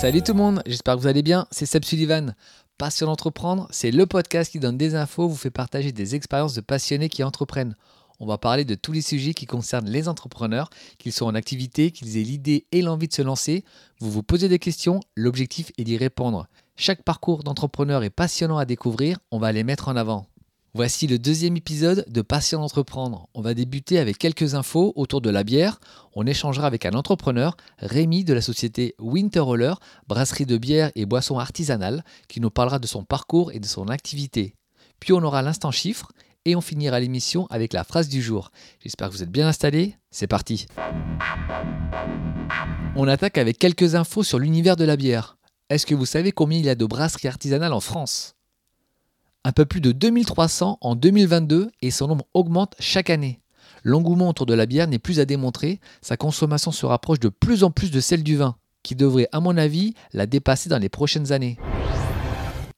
Salut tout le monde, j'espère que vous allez bien, c'est Seb Sullivan. Passion d'entreprendre, c'est le podcast qui donne des infos, vous fait partager des expériences de passionnés qui entreprennent. On va parler de tous les sujets qui concernent les entrepreneurs, qu'ils soient en activité, qu'ils aient l'idée et l'envie de se lancer. Vous vous posez des questions, l'objectif est d'y répondre. Chaque parcours d'entrepreneur est passionnant à découvrir, on va les mettre en avant. Voici le deuxième épisode de Passion d'entreprendre. On va débuter avec quelques infos autour de la bière. On échangera avec un entrepreneur, Rémi de la société Winter Roller, brasserie de bière et boissons artisanales, qui nous parlera de son parcours et de son activité. Puis on aura l'instant chiffre et on finira l'émission avec la phrase du jour. J'espère que vous êtes bien installés. C'est parti. On attaque avec quelques infos sur l'univers de la bière. Est-ce que vous savez combien il y a de brasseries artisanales en France? Un peu plus de 2300 en 2022 et son nombre augmente chaque année. L'engouement autour de la bière n'est plus à démontrer, sa consommation se rapproche de plus en plus de celle du vin, qui devrait à mon avis la dépasser dans les prochaines années.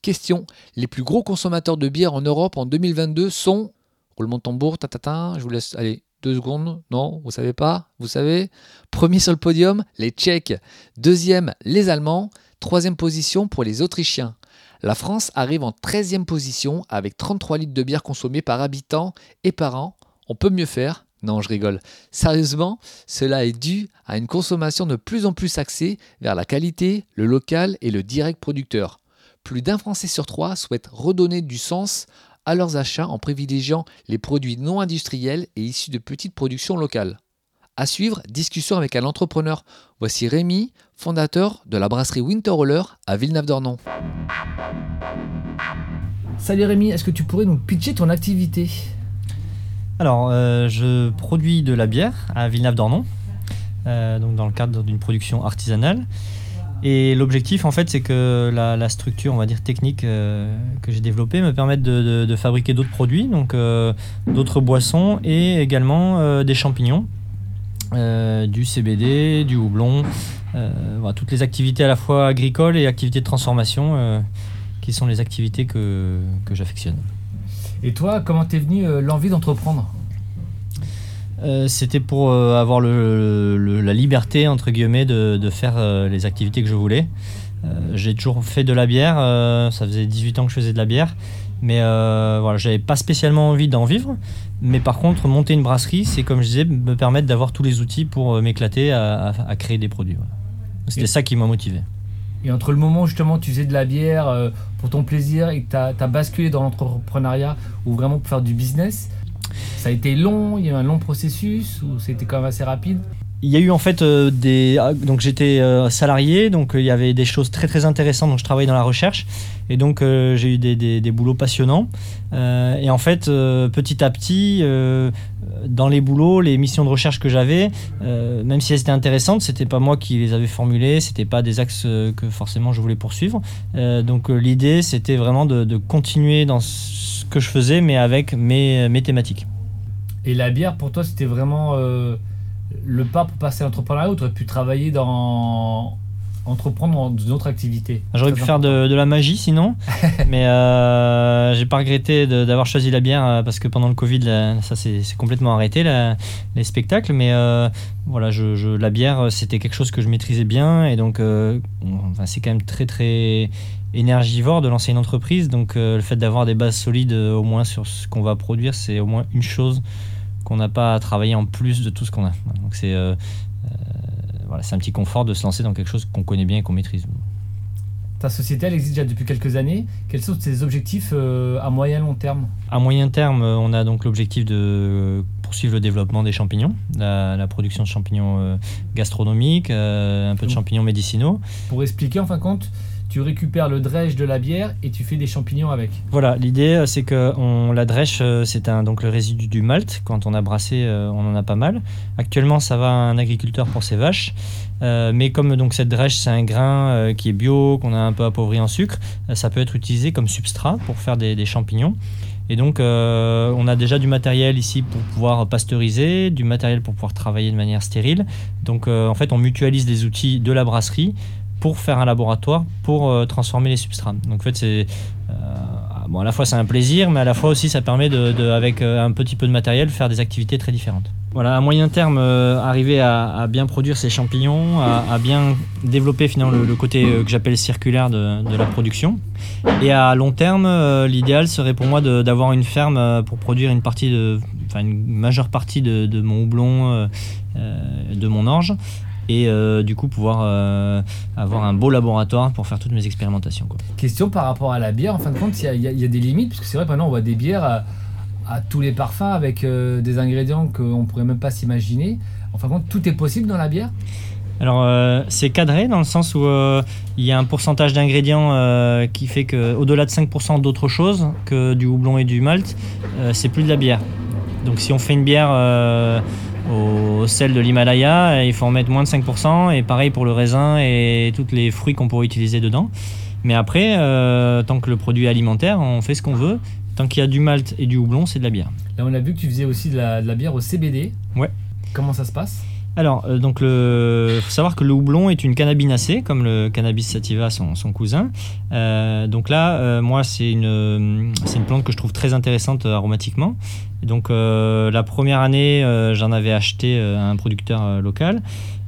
Question, les plus gros consommateurs de bière en Europe en 2022 sont... Roulement de tambour, tatata, je vous laisse... Allez, deux secondes, non, vous savez pas, vous savez. Premier sur le podium, les Tchèques. Deuxième, les Allemands. Troisième position pour les Autrichiens. La France arrive en 13e position avec 33 litres de bière consommés par habitant et par an. On peut mieux faire? Non, je rigole. Sérieusement, cela est dû à une consommation de plus en plus axée vers la qualité, le local et le direct producteur. Plus d'un Français sur trois souhaite redonner du sens à leurs achats en privilégiant les produits non industriels et issus de petites productions locales. À suivre, discussion avec un entrepreneur. Voici Rémi, fondateur de la brasserie Winter Roller à Villeneuve-d'Ornon. Salut Rémi, est-ce que tu pourrais nous pitcher ton activité? Alors, euh, je produis de la bière à Villeneuve-d'Ornon, euh, donc dans le cadre d'une production artisanale. Et l'objectif, en fait, c'est que la, structure, on va dire technique euh, que j'ai développée, me permette de, fabriquer d'autres produits, donc d'autres boissons et également des champignons euh, du CBD, du houblon, euh, voilà, toutes les activités à la fois agricoles et activités de transformation euh, qui sont les activités que, que j'affectionne. Et toi, comment t'es venu l'envie d'entreprendre? C'était pour avoir le, la liberté, entre guillemets, de, de faire les activités que je voulais. j'ai toujours fait de la bière, ça faisait 18 ans que je faisais de la bière, mais voilà, j'avais pas spécialement envie d'en vivre. Mais par contre, monter une brasserie, c'est comme je disais, me permettre d'avoir tous les outils pour euh, m'éclater à, créer des produits. C'était ça qui m'a motivé. Et entre le moment où justement tu faisais de la bière euh, pour ton plaisir et que tu as, basculé dans l'entrepreneuriat ou vraiment pour faire du business, ça a été long, il y a eu un long processus ou c'était quand même assez rapide? Il y a eu en fait euh, des ah, donc j'étais salarié donc il y avait des choses très très intéressantes donc je travaillais dans la recherche et donc j'ai eu des, des, des, boulots passionnants euh, et en fait, euh, petit à petit, euh, dans les boulots, les missions de recherche que j'avais, même si elles étaient intéressantes, c'était pas moi qui les avais formulées, c'était pas des axes que forcément je voulais poursuivre. donc l'idée, c'était vraiment de, continuer dans ce que je faisais, mais avec mes, mes thématiques. Et la bière, pour toi, c'était vraiment le pas pour passer à l'entrepreneuriat aurais pu travailler dans entreprendre dans d'autres activités J'aurais pu faire de, la magie sinon, mais euh, j'ai pas regretté d'avoir choisi la bière euh, parce que pendant le Covid, ça s'est complètement arrêté, les spectacles. Mais euh, voilà, je, la bière, c'était quelque chose que je maîtrisais bien et donc enfin, c'est quand même très très énergivore de lancer une entreprise. Donc le fait d'avoir des bases solides au moins sur ce qu'on va produire, c'est au moins une chose qu'on n'a pas à travailler en plus de tout ce qu'on a. Donc c'est c'est un petit confort de se lancer dans quelque chose qu'on connaît bien et qu'on maîtrise. Ta société, elle existe déjà depuis quelques années. Quels sont tes objectifs euh, à moyen long terme? À moyen terme, euh, on a donc l'objectif de poursuivre le développement des champignons, la, production de champignons euh, gastronomiques, un peu de champignons médicinaux. Pour expliquer, en fin de compte, tu récupères le drèche de la bière et tu fais des champignons avec. Voilà, l'idée euh, c'est que on, la drèche, euh, c'est un, donc le résidu du malt. Quand on a brassé, euh, on en a pas mal. Actuellement, ça va à un agriculteur pour ses vaches. mais comme donc cette drèche, c'est un grain qui est bio, qu'on a un peu appauvri en sucre, ça peut être utilisé comme substrat pour faire des, champignons. Et donc, on a déjà du matériel ici pour pouvoir pasteuriser, du matériel pour pouvoir travailler de manière stérile. Donc, en fait, on mutualise les outils de la brasserie pour faire un laboratoire pour euh, transformer les substrats. Donc en fait, c'est euh, bon, à la fois c'est un plaisir, mais à la fois aussi ça permet de, avec euh, un petit peu de matériel faire des activités très différentes. Voilà, à moyen terme, arriver à, bien produire ces champignons, à, bien développer finalement le, côté que j'appelle circulaire de, la production. Et à long terme, l'idéal serait pour moi d'avoir une ferme pour produire une partie de, enfin une majeure partie de, mon houblon, de mon orge, et du coup pouvoir avoir un beau laboratoire pour faire toutes mes expérimentations. Question par rapport à la bière, en fin de compte, il y, y, a des limites, parce que c'est vrai, maintenant on voit des bières à tous les parfums avec euh, des ingrédients qu'on pourrait même pas s'imaginer. Enfin, tout est possible dans la bière? Alors euh, c'est cadré dans le sens où euh, il y a un pourcentage d'ingrédients qui fait que au-delà de 5% d'autres choses que du houblon et du malt, c'est plus de la bière. Donc si on fait une bière au sel de l'Himalaya, il faut en mettre moins de 5% et pareil pour le raisin et tous les fruits qu'on pourrait utiliser dedans. Mais après, tant que le produit est alimentaire, on fait ce qu'on veut Tant qu'il y a du malt et du houblon, c'est de la bière. Là, on a vu que tu faisais aussi de la, bière au CBD. Ouais. Comment ça se passe? Alors, euh, donc faut savoir que le houblon est une cannabinacée, comme le cannabis sativa, son, cousin. Euh, donc là, euh, moi, c'est une, c'est une plante que je trouve très intéressante aromatiquement. donc la première année, j'en avais acheté à un producteur local.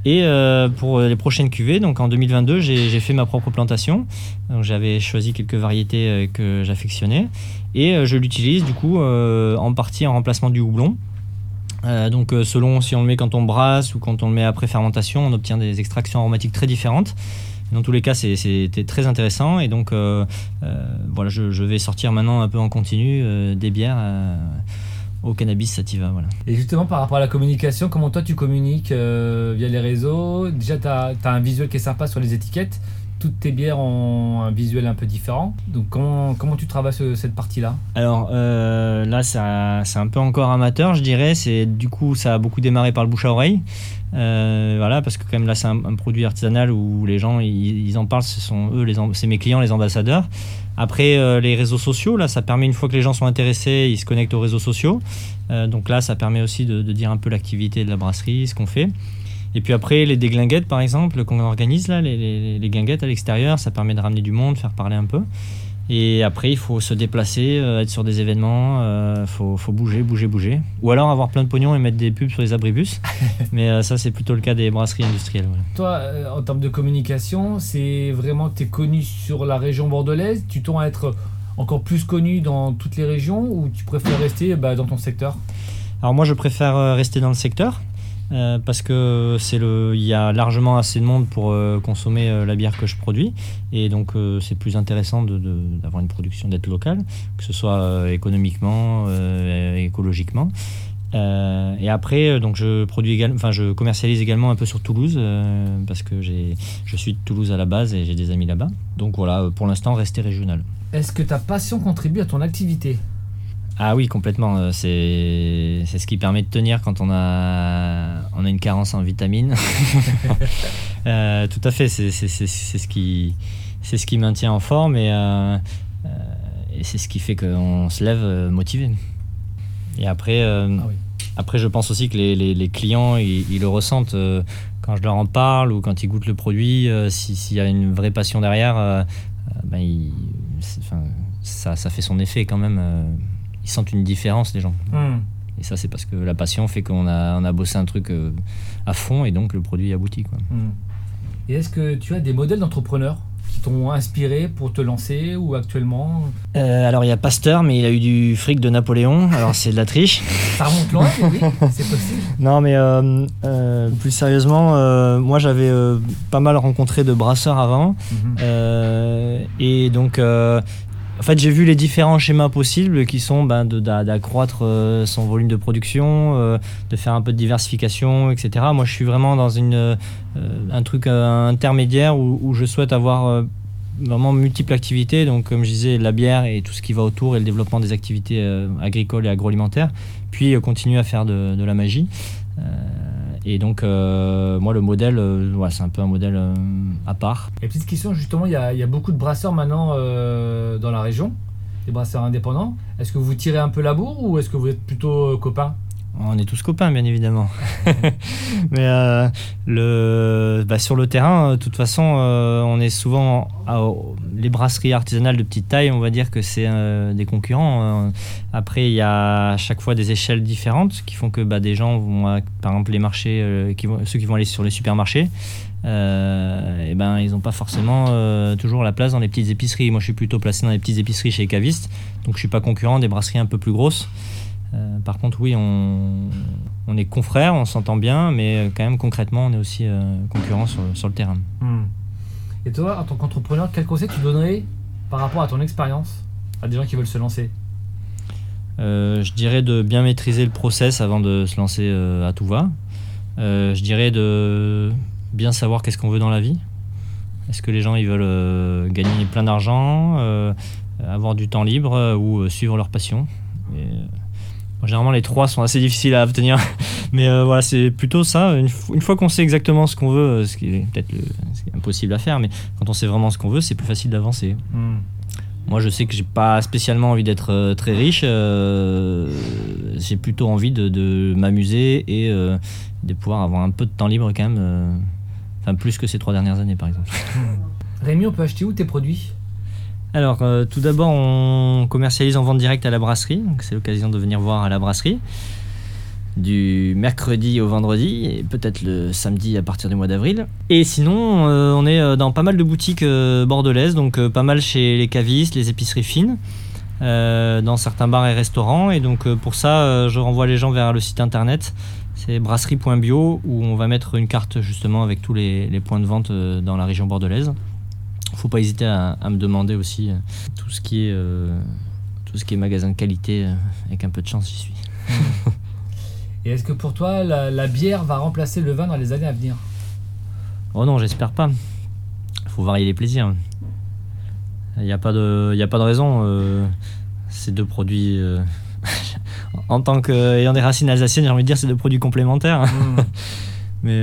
Et euh, pour les prochaines cuvées, donc en 2022, j'ai fait ma propre plantation. J'avais choisi quelques variétés euh, que j'affectionnais et euh, je l'utilise du coup en partie en remplacement du houblon. Donc selon si on le met quand on brasse ou quand on le met après fermentation, on obtient des extractions aromatiques très différentes. Dans tous les cas, c'était très intéressant et donc voilà, je, je, vais sortir maintenant un peu en continu des bières au cannabis sativa. Voilà. Et justement, par rapport à la communication, comment toi tu communiques euh, via les réseaux? Déjà, tu as, un visuel qui est sympa sur les étiquettes. Toutes tes bières ont un visuel un peu différent. Donc, comment, comment tu travailles cette partie-là? Alors euh, là, c'est un peu encore amateur, je dirais. C'est Du coup, ça a beaucoup démarré par le bouche à oreille. Euh, voilà, parce que quand même là, c'est un, produit artisanal où les gens, ils, en parlent. Ce sont eux, c'est mes clients, les ambassadeurs. Après, euh, les réseaux sociaux, là, ça permet, une fois que les gens sont intéressés, ils se connectent aux réseaux sociaux. Euh, donc là, ça permet aussi de, dire un peu l'activité de la brasserie, ce qu'on fait. Et puis après, les déglinguettes, par exemple, qu'on organise, là, les, les, les guinguettes à l'extérieur, ça permet de ramener du monde, faire parler un peu. Et après, il faut se déplacer, euh, être sur des événements, il euh, faut, faut, bouger, bouger, bouger. Ou alors avoir plein de pognon et mettre des pubs sur les abribus. Mais euh, ça, c'est plutôt le cas des brasseries industrielles. Toi, en termes de communication, c'est vraiment, tu es connu sur la région bordelaise, tu tends à être encore plus connu dans toutes les régions ou tu préfères rester bah, dans ton secteur? Alors moi, je préfère rester dans le secteur. Euh, parce que c'est le, il y a largement assez de monde pour euh, consommer euh, la bière que je produis, et donc c'est plus intéressant d'avoir une production d'être locale, que ce soit économiquement, écologiquement. et après, donc je produis également, enfin je commercialise également un peu sur Toulouse parce que j'ai, je suis de Toulouse à la base et j'ai des amis là-bas. Donc voilà, pour l'instant, rester régional. Est-ce que ta passion contribue à ton activité? Ah oui, complètement. Euh, c'est ce qui permet de tenir quand on a, on a une carence en vitamines. Euh, tout à fait, c'est ce, qui, ce qui maintient en forme et, euh, et c'est ce qui fait qu'on se lève motivé. Et après, ah après, je pense aussi que les, les, clients, ils, le ressentent quand je leur en parle ou quand ils goûtent le produit. S'il y a une vraie passion derrière, ben, ça, ça fait son effet quand même ils sentent une différence, les gens. Hmm. Et ça, c'est parce que la passion fait qu'on a, on a bossé un truc euh, à fond et donc le produit aboutit. Quoi. Hmm. Et est-ce que tu as des modèles d'entrepreneurs qui t'ont inspiré pour te lancer ou actuellement? Euh, Alors il y a Pasteur, mais il a eu du fric de Napoléon, alors c'est de la triche. Ça remonte loin, oui, c'est possible. Non, mais euh, plus sérieusement, moi j'avais pas mal rencontré de brasseurs avant. Mhm. et donc en fait, j'ai vu les différents schémas possibles qui sont ben, d'accroître euh, son volume de production, euh, de faire un peu de diversification, etc. Moi, je suis vraiment dans une, euh, un truc intermédiaire où, je souhaite avoir vraiment multiples activités. Donc, comme je disais, la bière et tout ce qui va autour et le développement des activités agricoles et agroalimentaires. Puis, continuer à faire de, de la magie. Et donc, euh, moi, le modèle, euh, c'est un peu un modèle euh, à part. Et petite question, justement, il y, a, beaucoup de brasseurs maintenant dans la région, des brasseurs indépendants. Est-ce que vous tirez un peu la bourre ou est-ce que vous êtes plutôt copains? On est tous copains, bien évidemment. Mais euh, bah, sur le terrain, de toute façon, euh, on est souvent. les brasseries artisanales de petite taille, on va dire que c'est euh, des concurrents. Après, il y a à chaque fois des échelles différentes qui font que bah, des gens vont, par exemple, les marchés, ceux qui vont aller sur les supermarchés, ben, ils n'ont pas forcément toujours la place dans les petites épiceries. Moi, je suis plutôt placé dans les petites épiceries chez les cavistes, donc je ne suis pas concurrent des brasseries un peu plus grosses. Euh, par contre, oui, on, est confrères, on s'entend bien, mais euh, quand même concrètement, on est aussi euh, concurrents sur, le terrain. Hmm. Et toi, en tant qu'entrepreneur, quel conseil tu donnerais par rapport à ton expérience à des gens qui veulent se lancer? Je dirais de bien maîtriser le process avant de se lancer à tout va. je dirais de bien savoir qu'est-ce qu'on veut dans la vie. Est-ce que les gens ils veulent gagner plein d'argent, avoir du temps libre ou suivre leur passion? Généralement, les trois sont assez difficiles à obtenir. Mais euh, voilà, c'est plutôt ça. Une, fois qu'on sait exactement ce qu'on veut, euh, ce qui est peut-être impossible à faire, mais quand on sait vraiment ce qu'on veut, c'est plus facile d'avancer. Hmm. Moi, je sais que j'ai pas spécialement envie d'être euh, très riche. j'ai plutôt envie de, m'amuser et de pouvoir avoir un peu de temps libre quand même. Enfin, plus que ces trois dernières années, par exemple. Rémi, on peut acheter où tes produits? Alors, euh, tout d'abord, on commercialise en vente directe à la brasserie. C'est l'occasion de venir voir à la brasserie. Du mercredi au vendredi et peut-être le samedi à partir du mois d'avril. Et sinon, euh, on est euh, dans pas mal de boutiques bordelaises, donc pas mal chez les cavistes, les épiceries fines, dans certains bars et restaurants. Et donc, pour ça, je renvoie les gens vers le site internet. C'est brasserie.bio où on va mettre une carte justement avec tous les points de vente dans la région bordelaise faut pas hésiter à, me demander aussi euh, tout ce qui est euh, tout ce qui est magasin de qualité euh, avec un peu de chance j'y suis. Et est-ce que pour toi la, bière va remplacer le vin dans les années à venir? Oh non, j'espère pas. Il faut varier les plaisirs. Il n'y a pas de a pas de raison ces deux produits en tant qu'ayant des racines alsaciennes, j'ai envie de dire c'est deux produits complémentaires. Mmh. Mais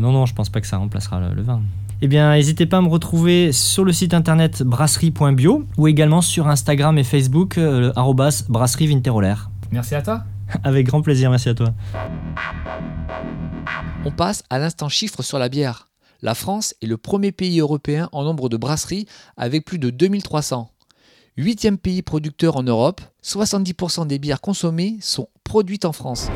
non non, je pense pas que ça remplacera le vin eh bien, n'hésitez pas à me retrouver sur le site internet brasserie.bio ou également sur Instagram et Facebook, euh, brasserie Merci à toi. Avec grand plaisir, merci à toi. On passe à l'instant chiffre sur la bière. La France est le premier pays européen en nombre de brasseries avec plus de 2300. Huitième pays producteur en Europe, 70% des bières consommées sont produites en France.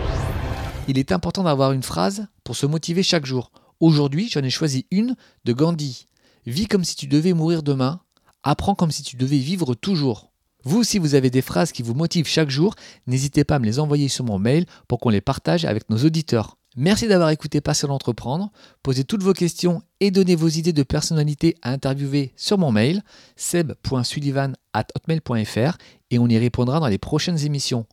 Il est important d'avoir une phrase pour se motiver chaque jour. Aujourd'hui, j'en ai choisi une de Gandhi. Vis comme si tu devais mourir demain, apprends comme si tu devais vivre toujours. Vous aussi, vous avez des phrases qui vous motivent chaque jour, n'hésitez pas à me les envoyer sur mon mail pour qu'on les partage avec nos auditeurs. Merci d'avoir écouté Passion d'entreprendre. Posez toutes vos questions et donnez vos idées de personnalité à interviewer sur mon mail seb.sullivan@hotmail.fr et on y répondra dans les prochaines émissions.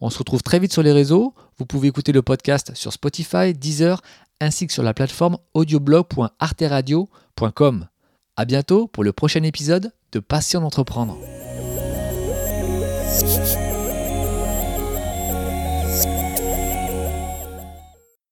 On se retrouve très vite sur les réseaux. Vous pouvez écouter le podcast sur Spotify, Deezer, ainsi que sur la plateforme audioblog.arteradio.com. À bientôt pour le prochain épisode de Passion d'entreprendre.